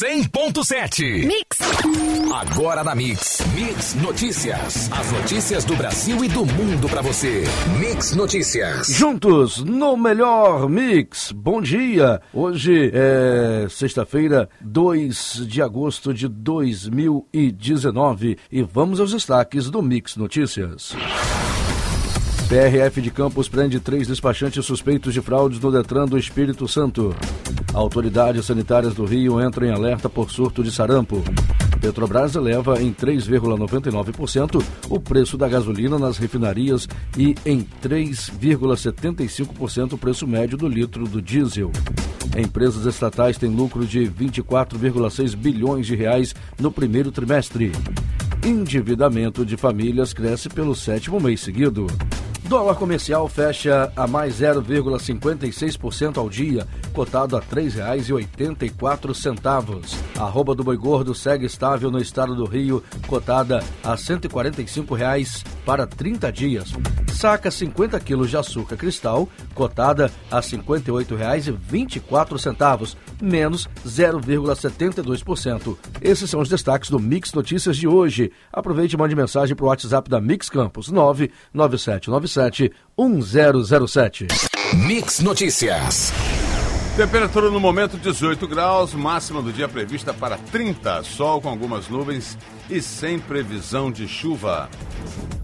100.7. Mix. Agora na Mix. Mix Notícias. As notícias do Brasil e do mundo para você. Mix Notícias. Juntos no melhor Mix. Bom dia. Hoje é sexta-feira, 2 de agosto de 2019 e vamos aos destaques do Mix Notícias. PRF de Campos prende três despachantes suspeitos de fraudes no Detran do Espírito Santo. Autoridades sanitárias do Rio entram em alerta por surto de sarampo. Petrobras eleva em 3,99% o preço da gasolina nas refinarias e em 3,75% o preço médio do litro do diesel. Empresas estatais têm lucro de 24,6 bilhões de reais no primeiro trimestre. Endividamento de famílias cresce pelo sétimo mês seguido. Dólar comercial fecha a mais 0,56% ao dia, cotado a R$ 3,84. Arroba do boi gordo segue estável no estado do Rio, cotada a 145 reais para 30 dias. Saca 50 quilos de açúcar cristal, cotada a R$ 58,24, menos 0,72%. Esses são os destaques do Mix Notícias de hoje. Aproveite e mande mensagem para o WhatsApp da Mix Campos 99797 1007. Mix Notícias. Temperatura no momento 18 graus, máxima do dia prevista para 30, sol com algumas nuvens e sem previsão de chuva.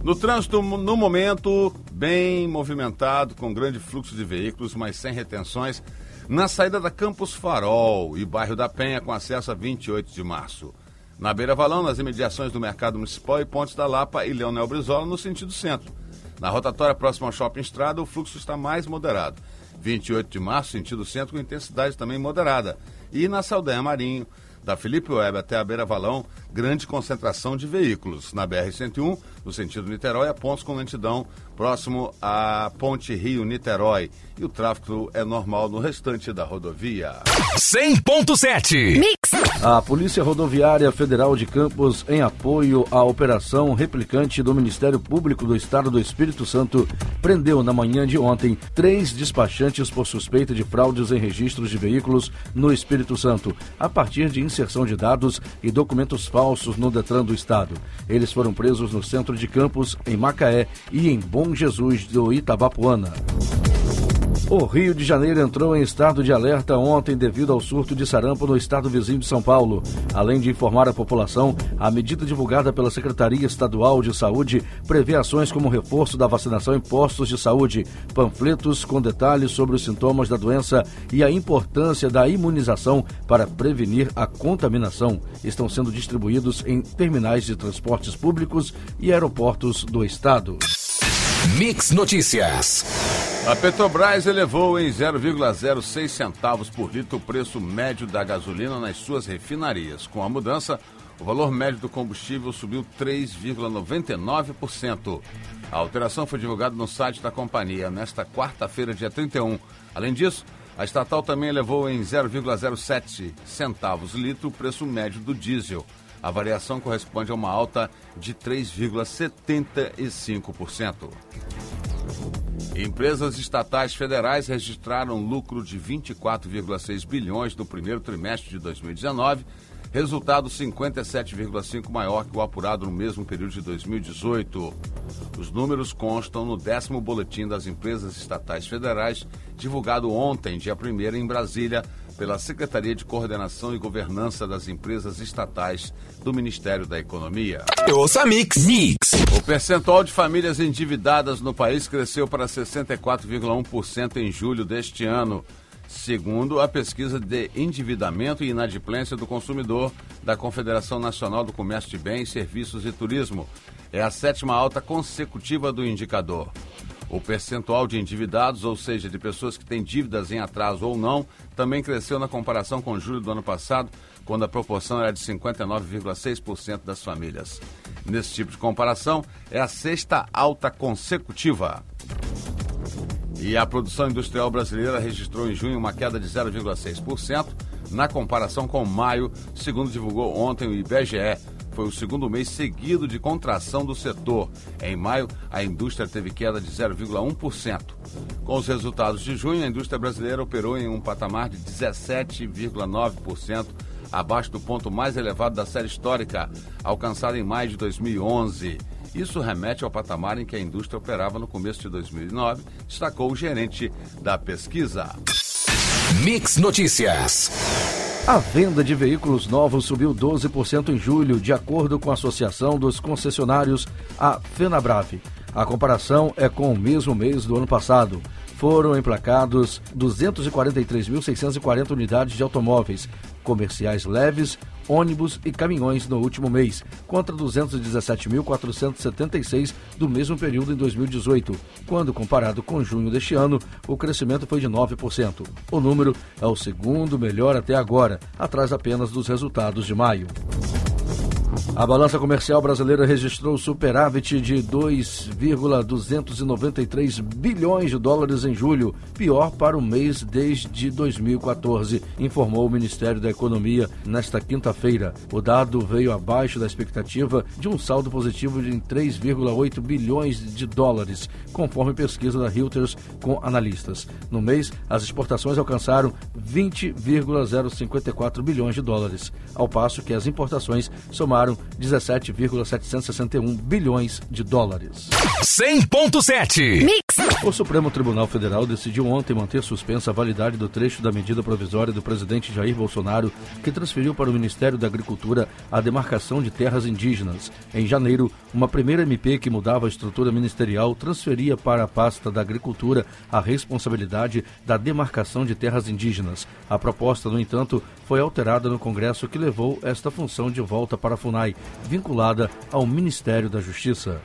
No trânsito, no momento, bem movimentado, com grande fluxo de veículos, mas sem retenções, na saída da Campos Farol e bairro da Penha, com acesso a 28 de março. Na Beira Valão, nas imediações do Mercado Municipal e Pontes da Lapa e Leonel Brizola, no sentido centro. Na rotatória próxima ao Shopping Estrada, o fluxo está mais moderado. 28 de março, sentido centro, com intensidade também moderada. E na Saldanha Marinho, da Felipe Web até a Beira Valão, grande concentração de veículos. Na BR-101, no sentido Niterói, a pontos com lentidão próximo à Ponte Rio-Niterói. E o tráfego é normal no restante da rodovia. 100.7 Mix. A Polícia Rodoviária Federal de Campos, em apoio à operação replicante do Ministério Público do Estado do Espírito Santo, prendeu na manhã de ontem três despachantes por suspeita de fraudes em registros de veículos no Espírito Santo, a partir de inserção de dados e documentos falsos no Detran do Estado. Eles foram presos no centro de Campos, em Macaé e em Bom Jesus do Itabapuana. O Rio de Janeiro entrou em estado de alerta ontem devido ao surto de sarampo no estado vizinho de São Paulo. Além de informar a população, a medida divulgada pela Secretaria Estadual de Saúde prevê ações como reforço da vacinação em postos de saúde, panfletos com detalhes sobre os sintomas da doença e a importância da imunização para prevenir a contaminação. Estão sendo distribuídos em terminais de transportes públicos e aeroportos do estado. Mix Notícias. A Petrobras elevou em 0,06 centavos por litro o preço médio da gasolina nas suas refinarias. Com a mudança, o valor médio do combustível subiu 3,99%. A alteração foi divulgada no site da companhia nesta quarta-feira, dia 31. Além disso, a estatal também elevou em 0,07 centavos litro o preço médio do diesel. A variação corresponde a uma alta de 3,75%. Empresas estatais federais registraram lucro de 24,6 bilhões no primeiro trimestre de 2019, resultado 57,5 maior que o apurado no mesmo período de 2018. Os números constam no décimo boletim das empresas estatais federais, divulgado ontem, dia 1 em Brasília, pela Secretaria de Coordenação e Governança das Empresas Estatais do Ministério da Economia. Ouça Mix. Mix. O percentual de famílias endividadas no país cresceu para 64,1% em julho deste ano, segundo a pesquisa de endividamento e inadimplência do consumidor da Confederação Nacional do Comércio de Bens, Serviços e Turismo. É a sétima alta consecutiva do indicador. O percentual de endividados, ou seja, de pessoas que têm dívidas em atraso ou não, também cresceu na comparação com julho do ano passado, quando a proporção era de 59,6% das famílias. Nesse tipo de comparação, é a sexta alta consecutiva. E a produção industrial brasileira registrou em junho uma queda de 0,6% na comparação com maio, segundo divulgou ontem o IBGE. Foi o segundo mês seguido de contração do setor. Em maio, a indústria teve queda de 0,1%. Com os resultados de junho, a indústria brasileira operou em um patamar de 17,9% abaixo do ponto mais elevado da série histórica, alcançado em maio de 2011. Isso remete ao patamar em que a indústria operava no começo de 2009, destacou o gerente da pesquisa. Mix Notícias. A venda de veículos novos subiu 12% em julho, de acordo com a Associação dos Concessionários, a FenaBrave. A comparação é com o mesmo mês do ano passado. Foram emplacados 243.640 unidades de automóveis comerciais leves, ônibus e caminhões no último mês, contra 217.476 do mesmo período em 2018, quando comparado com junho deste ano, o crescimento foi de 9%. O número é o segundo melhor até agora, atrás apenas dos resultados de maio. A balança comercial brasileira registrou superávit de 2,293 bilhões de dólares em julho, pior para o mês desde 2014, informou o Ministério da Economia nesta quinta-feira. O dado veio abaixo da expectativa de um saldo positivo de 3,8 bilhões de dólares, conforme pesquisa da Reuters com analistas. No mês, as exportações alcançaram 20,054 bilhões de dólares, ao passo que as importações somaram 17,761 bilhões de dólares. 100.7 Mix. O Supremo Tribunal Federal decidiu ontem manter suspensa a validade do trecho da medida provisória do presidente Jair Bolsonaro, que transferiu para o Ministério da Agricultura a demarcação de terras indígenas. Em janeiro, uma primeira MP que mudava a estrutura ministerial transferia para a pasta da Agricultura a responsabilidade da demarcação de terras indígenas. A proposta, no entanto, foi alterada no Congresso, que levou esta função de volta para a FUNAI, vinculada ao Ministério da Justiça.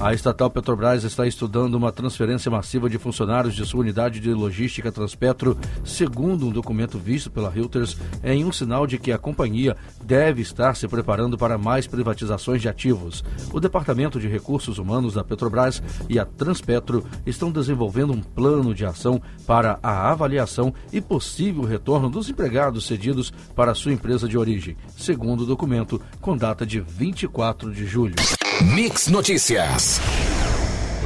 A estatal Petrobras está estudando uma transferência massiva de funcionários de sua unidade de logística Transpetro, segundo um documento visto pela Reuters, em um sinal de que a companhia deve estar se preparando para mais privatizações de ativos. O Departamento de Recursos Humanos da Petrobras e a Transpetro estão desenvolvendo um plano de ação para a avaliação e possível retorno dos empregados cedidos para sua empresa de origem, segundo o documento com data de 24 de julho. Mix Notícias.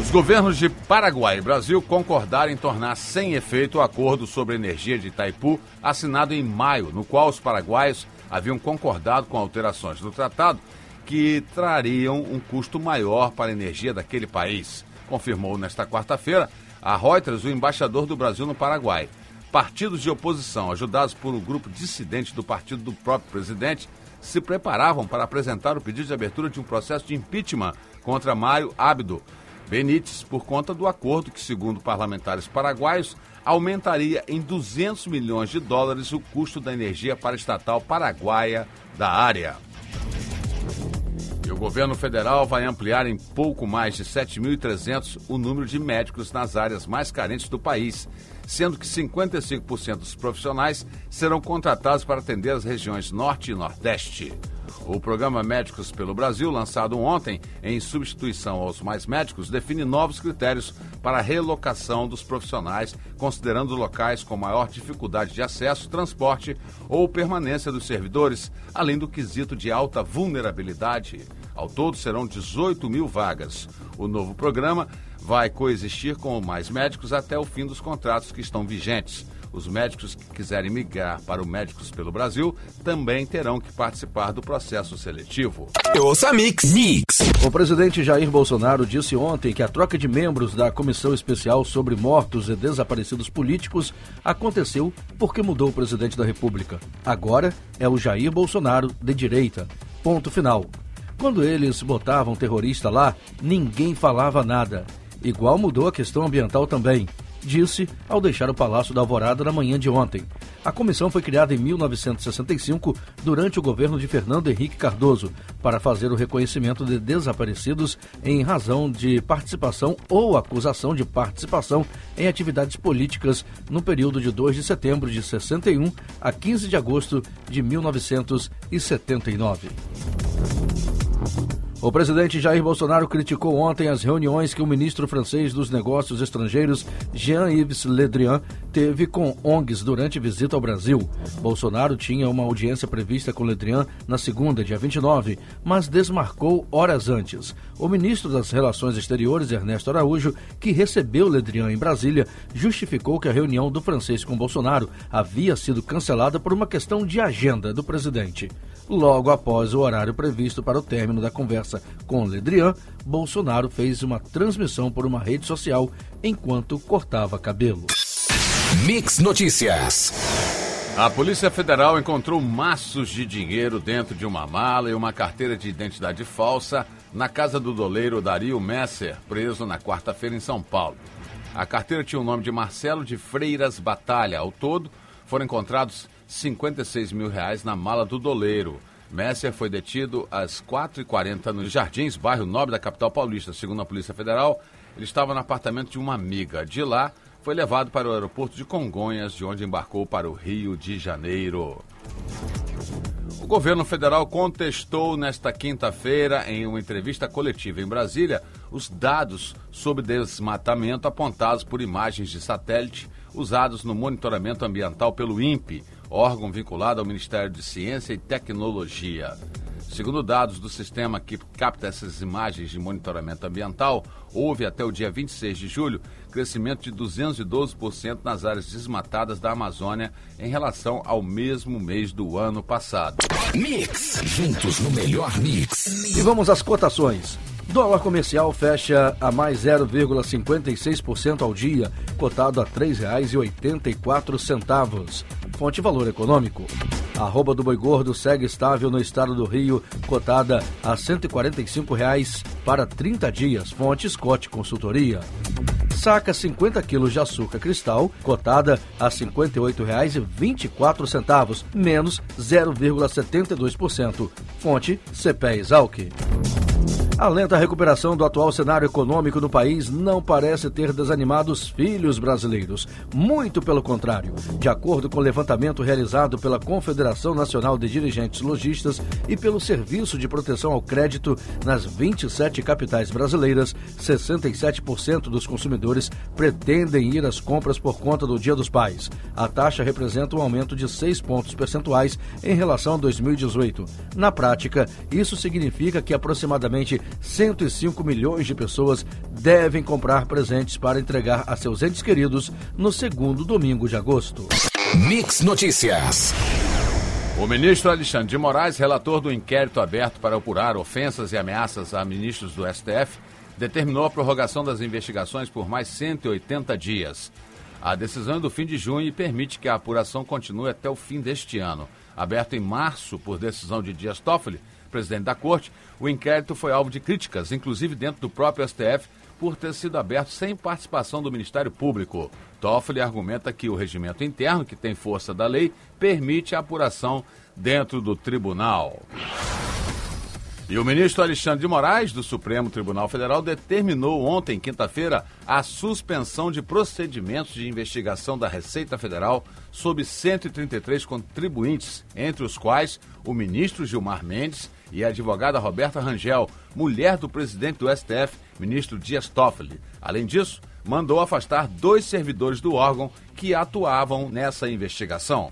Os governos de Paraguai e Brasil concordaram em tornar sem efeito o acordo sobre energia de Itaipu, assinado em maio, no qual os paraguaios haviam concordado com alterações do tratado que trariam um custo maior para a energia daquele país, confirmou nesta quarta-feira a Reuters o embaixador do Brasil no Paraguai. Partidos de oposição, ajudados por um grupo dissidente do partido do próprio presidente, se preparavam para apresentar o pedido de abertura de um processo de impeachment contra Mário Abdo Benítez por conta do acordo que, segundo parlamentares paraguaios, aumentaria em 200 milhões de dólares o custo da energia para a estatal paraguaia da área. E o governo federal vai ampliar em pouco mais de 7.300 o número de médicos nas áreas mais carentes do país sendo que 55% dos profissionais serão contratados para atender as regiões Norte e Nordeste. O programa Médicos pelo Brasil, lançado ontem em substituição aos Mais Médicos, define novos critérios para a relocação dos profissionais, considerando locais com maior dificuldade de acesso, transporte ou permanência dos servidores, além do quesito de alta vulnerabilidade. Ao todo, serão 18 mil vagas. O novo programa vai coexistir com mais médicos até o fim dos contratos que estão vigentes. Os médicos que quiserem migrar para o Médicos pelo Brasil também terão que participar do processo seletivo. Ouça Mix. Mix. O presidente Jair Bolsonaro disse ontem que a troca de membros da Comissão Especial sobre Mortos e Desaparecidos Políticos aconteceu porque mudou o presidente da República. Agora é o Jair Bolsonaro de direita. Ponto final. Quando eles botavam terrorista lá, ninguém falava nada. Igual mudou a questão ambiental também, disse ao deixar o Palácio da Alvorada na manhã de ontem. A comissão foi criada em 1965 durante o governo de Fernando Henrique Cardoso para fazer o reconhecimento de desaparecidos em razão de participação ou acusação de participação em atividades políticas no período de 2 de setembro de 61 a 15 de agosto de 1979. O presidente Jair Bolsonaro criticou ontem as reuniões que o ministro francês dos Negócios Estrangeiros, Jean-Yves Le Drian, teve com ONGs durante visita ao Brasil. Bolsonaro tinha uma audiência prevista com Le Drian na segunda, dia 29, mas desmarcou horas antes. O ministro das Relações Exteriores, Ernesto Araújo, que recebeu Le Drian em Brasília, justificou que a reunião do francês com Bolsonaro havia sido cancelada por uma questão de agenda do presidente. Logo após o horário previsto para o término da conversa com Ledrian, Bolsonaro fez uma transmissão por uma rede social enquanto cortava cabelo. Mix Notícias. A Polícia Federal encontrou maços de dinheiro dentro de uma mala e uma carteira de identidade falsa na casa do doleiro Dario Messer, preso na quarta-feira em São Paulo. A carteira tinha o nome de Marcelo de Freiras Batalha. Ao todo, foram encontrados 56 mil reais na mala do doleiro. Messer foi detido às 4h40 nos Jardins, bairro nobre da capital paulista. Segundo a Polícia Federal, ele estava no apartamento de uma amiga. De lá, foi levado para o aeroporto de Congonhas, de onde embarcou para o Rio de Janeiro. O governo federal contestou nesta quinta-feira, em uma entrevista coletiva em Brasília, os dados sobre desmatamento apontados por imagens de satélite usados no monitoramento ambiental pelo INPE, órgão vinculado ao Ministério de Ciência e Tecnologia. Segundo dados do sistema que capta essas imagens de monitoramento ambiental, houve até o dia 26 de julho crescimento de 212% nas áreas desmatadas da Amazônia em relação ao mesmo mês do ano passado. Mix, juntos no melhor mix. E vamos às cotações. Dólar comercial fecha a mais 0,56% ao dia, cotado a R$ 3,84. Fonte Valor Econômico. Arroba do boi gordo segue estável no estado do Rio, cotada a 145 reais para 30 dias. Fonte Scott Consultoria. Saca 50 quilos de açúcar cristal, cotada a R$ 58,24, menos 0,72%. Fonte CPE Exalc. A lenta recuperação do atual cenário econômico no país não parece ter desanimado os filhos brasileiros. Muito pelo contrário. De acordo com o levantamento realizado pela Confederação Nacional de Dirigentes Logistas e pelo Serviço de Proteção ao Crédito nas 27 capitais brasileiras, 67% dos consumidores pretendem ir às compras por conta do Dia dos Pais. A taxa representa um aumento de 6 pontos percentuais em relação a 2018. Na prática, isso significa que aproximadamente 105 milhões de pessoas devem comprar presentes para entregar a seus entes queridos no segundo domingo de agosto. Mix Notícias. O ministro Alexandre de Moraes, relator do inquérito aberto para apurar ofensas e ameaças a ministros do STF, determinou a prorrogação das investigações por mais 180 dias. A decisão é do fim de junho e permite que a apuração continue até o fim deste ano. Aberto em março por decisão de Dias Toffoli, presidente da corte, o inquérito foi alvo de críticas, inclusive dentro do próprio STF, por ter sido aberto sem participação do Ministério Público. Toffoli argumenta que o regimento interno, que tem força da lei, permite a apuração dentro do tribunal. E o ministro Alexandre de Moraes, do Supremo Tribunal Federal, determinou ontem, quinta-feira, a suspensão de procedimentos de investigação da Receita Federal sobre 133 contribuintes, entre os quais o ministro Gilmar Mendes e a advogada Roberta Rangel, mulher do presidente do STF, ministro Dias Toffoli. Além disso, mandou afastar dois servidores do órgão que atuavam nessa investigação.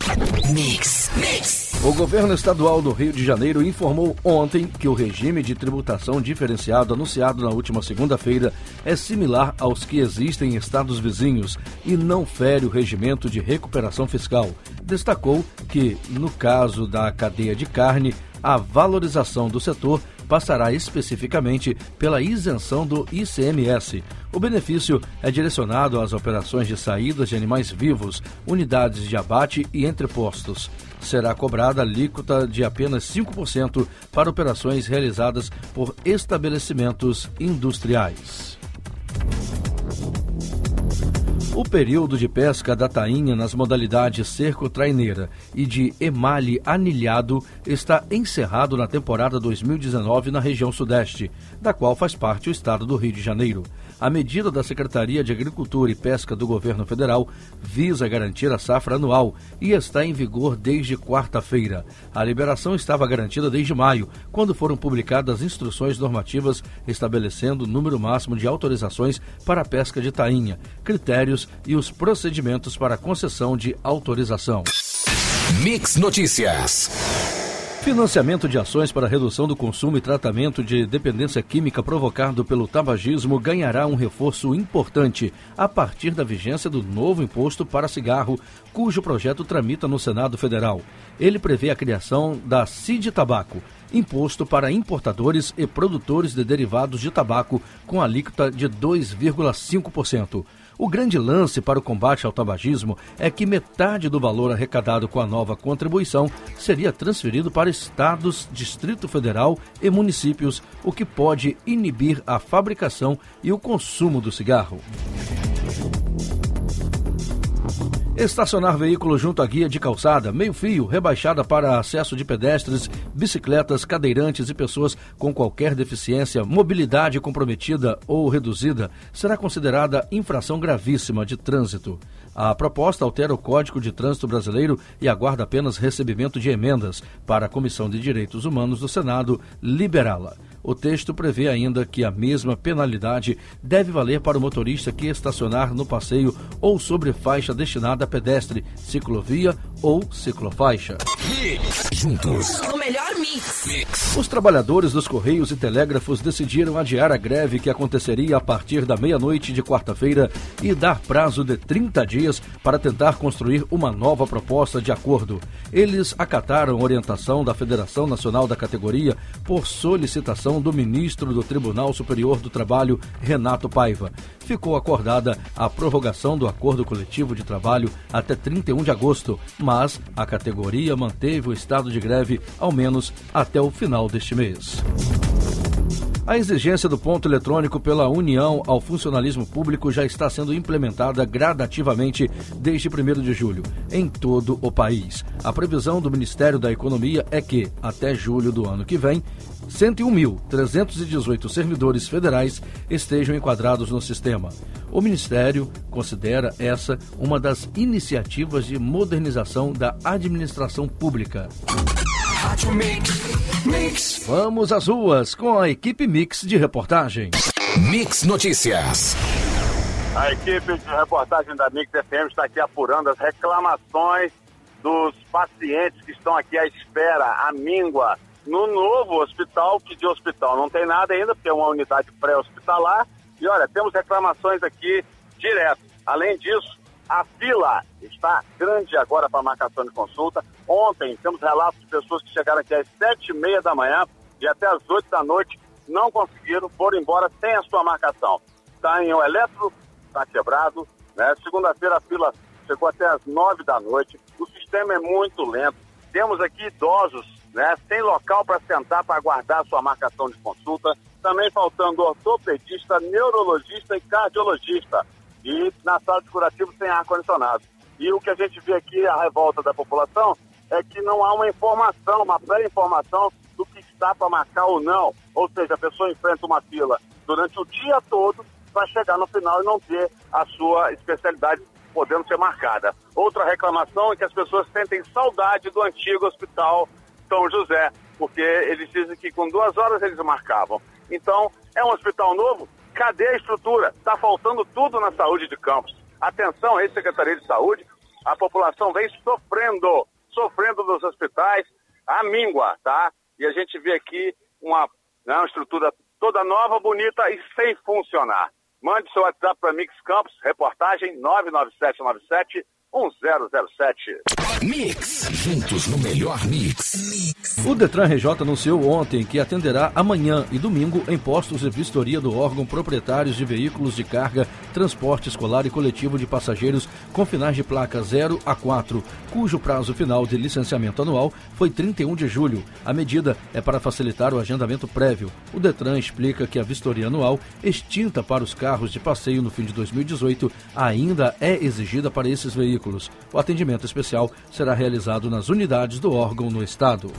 Mix, mix. O governo estadual do Rio de Janeiro informou ontem que o regime de tributação diferenciado anunciado na última segunda-feira é similar aos que existem em estados vizinhos e não fere o regimento de recuperação fiscal. Destacou que, no caso da cadeia de carne, a valorização do setor passará especificamente pela isenção do ICMS. O benefício é direcionado às operações de saídas de animais vivos, unidades de abate e entrepostos. Será cobrada alíquota de apenas 5% para operações realizadas por estabelecimentos industriais. O período de pesca da tainha nas modalidades cerco-traineira e de emalhe anilhado está encerrado na temporada 2019 na região sudeste, da qual faz parte o estado do Rio de Janeiro. A medida da Secretaria de Agricultura e Pesca do Governo Federal visa garantir a safra anual e está em vigor desde quarta-feira. A liberação estava garantida desde maio, quando foram publicadas instruções normativas estabelecendo o número máximo de autorizações para a pesca de tainha, critérios e os procedimentos para concessão de autorização. Mix Notícias. Financiamento de ações para redução do consumo e tratamento de dependência química provocado pelo tabagismo ganhará um reforço importante a partir da vigência do novo imposto para cigarro, cujo projeto tramita no Senado Federal. Ele prevê a criação da CID Tabaco, imposto para importadores e produtores de derivados de tabaco com alíquota de 2,5%. O grande lance para o combate ao tabagismo é que metade do valor arrecadado com a nova contribuição seria transferido para estados, Distrito Federal e municípios, o que pode inibir a fabricação e o consumo do cigarro. Estacionar veículo junto à guia de calçada, meio-fio, rebaixada para acesso de pedestres, bicicletas, cadeirantes e pessoas com qualquer deficiência, mobilidade comprometida ou reduzida, será considerada infração gravíssima de trânsito. A proposta altera o Código de Trânsito Brasileiro e aguarda apenas recebimento de emendas para a Comissão de Direitos Humanos do Senado liberá-la. O texto prevê ainda que a mesma penalidade deve valer para o motorista que estacionar no passeio ou sobre faixa destinada a pedestre, ciclovia ou ciclofaixa. Juntos. O melhor Os trabalhadores dos Correios e Telégrafos decidiram adiar a greve que aconteceria a partir da meia-noite de quarta-feira e dar prazo de 30 dias para tentar construir uma nova proposta de acordo. Eles acataram orientação da Federação Nacional da Categoria por solicitação do ministro do Tribunal Superior do Trabalho, Renato Paiva. Ficou acordada a prorrogação do acordo coletivo de trabalho até 31 de agosto, mas a categoria manteve o estado de greve ao menos até o final deste mês. A exigência do ponto eletrônico pela União ao funcionalismo público já está sendo implementada gradativamente desde 1 de julho, em todo o país. A previsão do Ministério da Economia é que, até julho do ano que vem, 101.318 servidores federais estejam enquadrados no sistema. O Ministério considera essa uma das iniciativas de modernização da administração pública. Vamos às ruas com a equipe Mix de reportagem. Mix Notícias. A equipe de reportagem da Mix FM está aqui apurando as reclamações dos pacientes que estão aqui à espera, à míngua, no novo hospital, que de hospital não tem nada ainda, porque é uma unidade pré-hospitalar. E olha, temos reclamações aqui direto. Além disso, a fila está grande agora para marcação de consulta. Ontem temos relatos de pessoas que chegaram aqui às sete e meia da manhã e até às oito da noite não conseguiram, foram embora sem a sua marcação. Está em o eletro, está quebrado. Né? Segunda-feira a fila chegou até às nove da noite. O sistema é muito lento. Temos aqui idosos, né, sem local para sentar para aguardar a sua marcação de consulta. Também faltando ortopedista, neurologista e cardiologista e na sala de curativo sem ar-condicionado. E o que a gente vê aqui, a revolta da população, é que não há uma informação, uma pré-informação do que está para marcar ou não. Ou seja, a pessoa enfrenta uma fila durante o dia todo para chegar no final e não ter a sua especialidade podendo ser marcada. Outra reclamação é que as pessoas sentem saudade do antigo hospital São José, porque eles dizem que com duas horas eles marcavam. Então, é um hospital novo, Cadê a estrutura? Está faltando tudo na saúde de Campos. Atenção aí, Secretaria de Saúde, a população vem sofrendo, sofrendo dos hospitais, a míngua, tá? E a gente vê aqui uma, né, uma estrutura toda nova, bonita e sem funcionar. Mande seu WhatsApp para Mix Campos, reportagem 99797 1007. Mix. Juntos no melhor mix. O Detran RJ anunciou ontem que atenderá amanhã e domingo em postos de vistoria do órgão proprietários de veículos de carga, transporte escolar e coletivo de passageiros com finais de placa 0 a 4, cujo prazo final de licenciamento anual foi 31 de julho. A medida é para facilitar o agendamento prévio. O Detran explica que a vistoria anual, extinta para os carros de passeio no fim de 2018, ainda é exigida para esses veículos. O atendimento especial será realizado nas unidades do órgão no estado.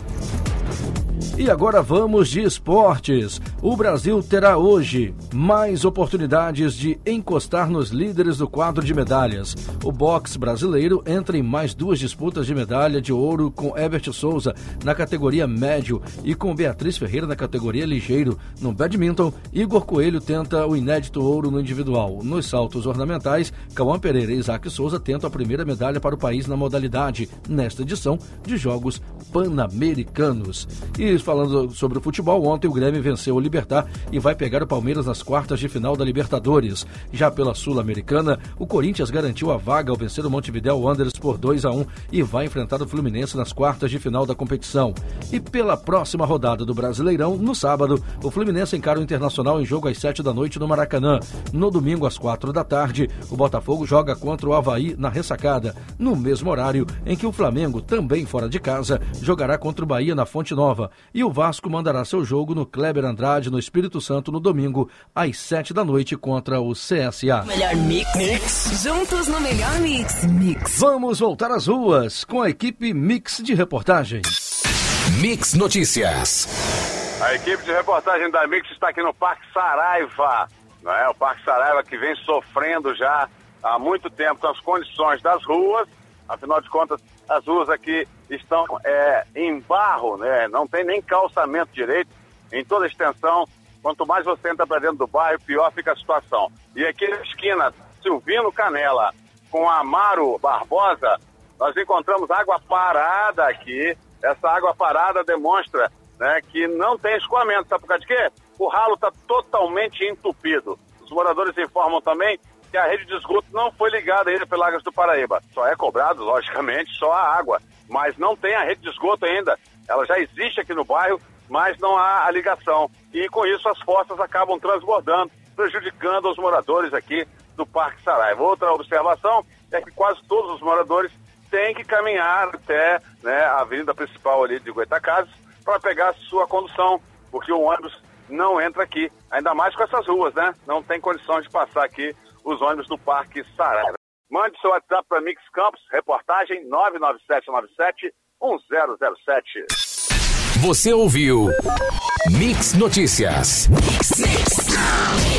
E agora vamos de esportes. O Brasil terá hoje mais oportunidades de encostar nos líderes do quadro de medalhas. O boxe brasileiro entra em mais duas disputas de medalha de ouro com Herbert Souza na categoria médio e com Beatriz Ferreira na categoria ligeiro. No badminton, Igor Coelho tenta o inédito ouro no individual. Nos saltos ornamentais, Cauã Pereira e Isaac Souza tentam a primeira medalha para o país na modalidade, nesta edição de Jogos Pan-Americanos. E falando sobre o futebol, ontem o Grêmio venceu o Libertar e vai pegar o Palmeiras nas quartas de final da Libertadores. Já pela Sul-Americana, o Corinthians garantiu a vaga ao vencer o Montevideo Wanderers por 2 a 1 e vai enfrentar o Fluminense nas quartas de final da competição. E pela próxima rodada do Brasileirão, no sábado, o Fluminense encara o Internacional em jogo às 7 da noite no Maracanã. No domingo, às 4 da tarde, o Botafogo joga contra o Havaí na ressacada, no mesmo horário em que o Flamengo, também fora de casa, jogará contra o Bahia na Fonte Nova. E o Vasco mandará seu jogo no Kleber Andrade, no Espírito Santo, no domingo, às 7 da noite, contra o CSA. Melhor mix. mix. Juntos no melhor mix. Mix. Vamos voltar às ruas com a equipe Mix de reportagem. Mix Notícias. A equipe de reportagem da Mix está aqui no Parque Saraiva. Não é? O Parque Saraiva que vem sofrendo já há muito tempo com as condições das ruas. Afinal de contas, as ruas aqui estão é, em barro, né? não tem nem calçamento direito em toda a extensão. Quanto mais você entra para dentro do bairro, pior fica a situação. E aqui na esquina, Silvino Canela com Amaro Barbosa, nós encontramos água parada aqui. Essa água parada demonstra né, que não tem escoamento. Sabe por causa de quê? O ralo está totalmente entupido. Os moradores informam também que a rede de esgoto não foi ligada ainda pela Águas do Paraíba. Só é cobrado, logicamente, só a água, mas não tem a rede de esgoto ainda. Ela já existe aqui no bairro, mas não há a ligação. E com isso as fossas acabam transbordando, prejudicando os moradores aqui do Parque Saraiva. Outra observação é que quase todos os moradores têm que caminhar até né, a avenida principal ali de Goitacazes para pegar sua condução, porque o ônibus não entra aqui, ainda mais com essas ruas, né? Não tem condições de passar aqui os ônibus do Parque Saraiva. Mande seu WhatsApp para Mix Campos, reportagem 99797 1007. Você ouviu Mix Notícias. Mix, mix.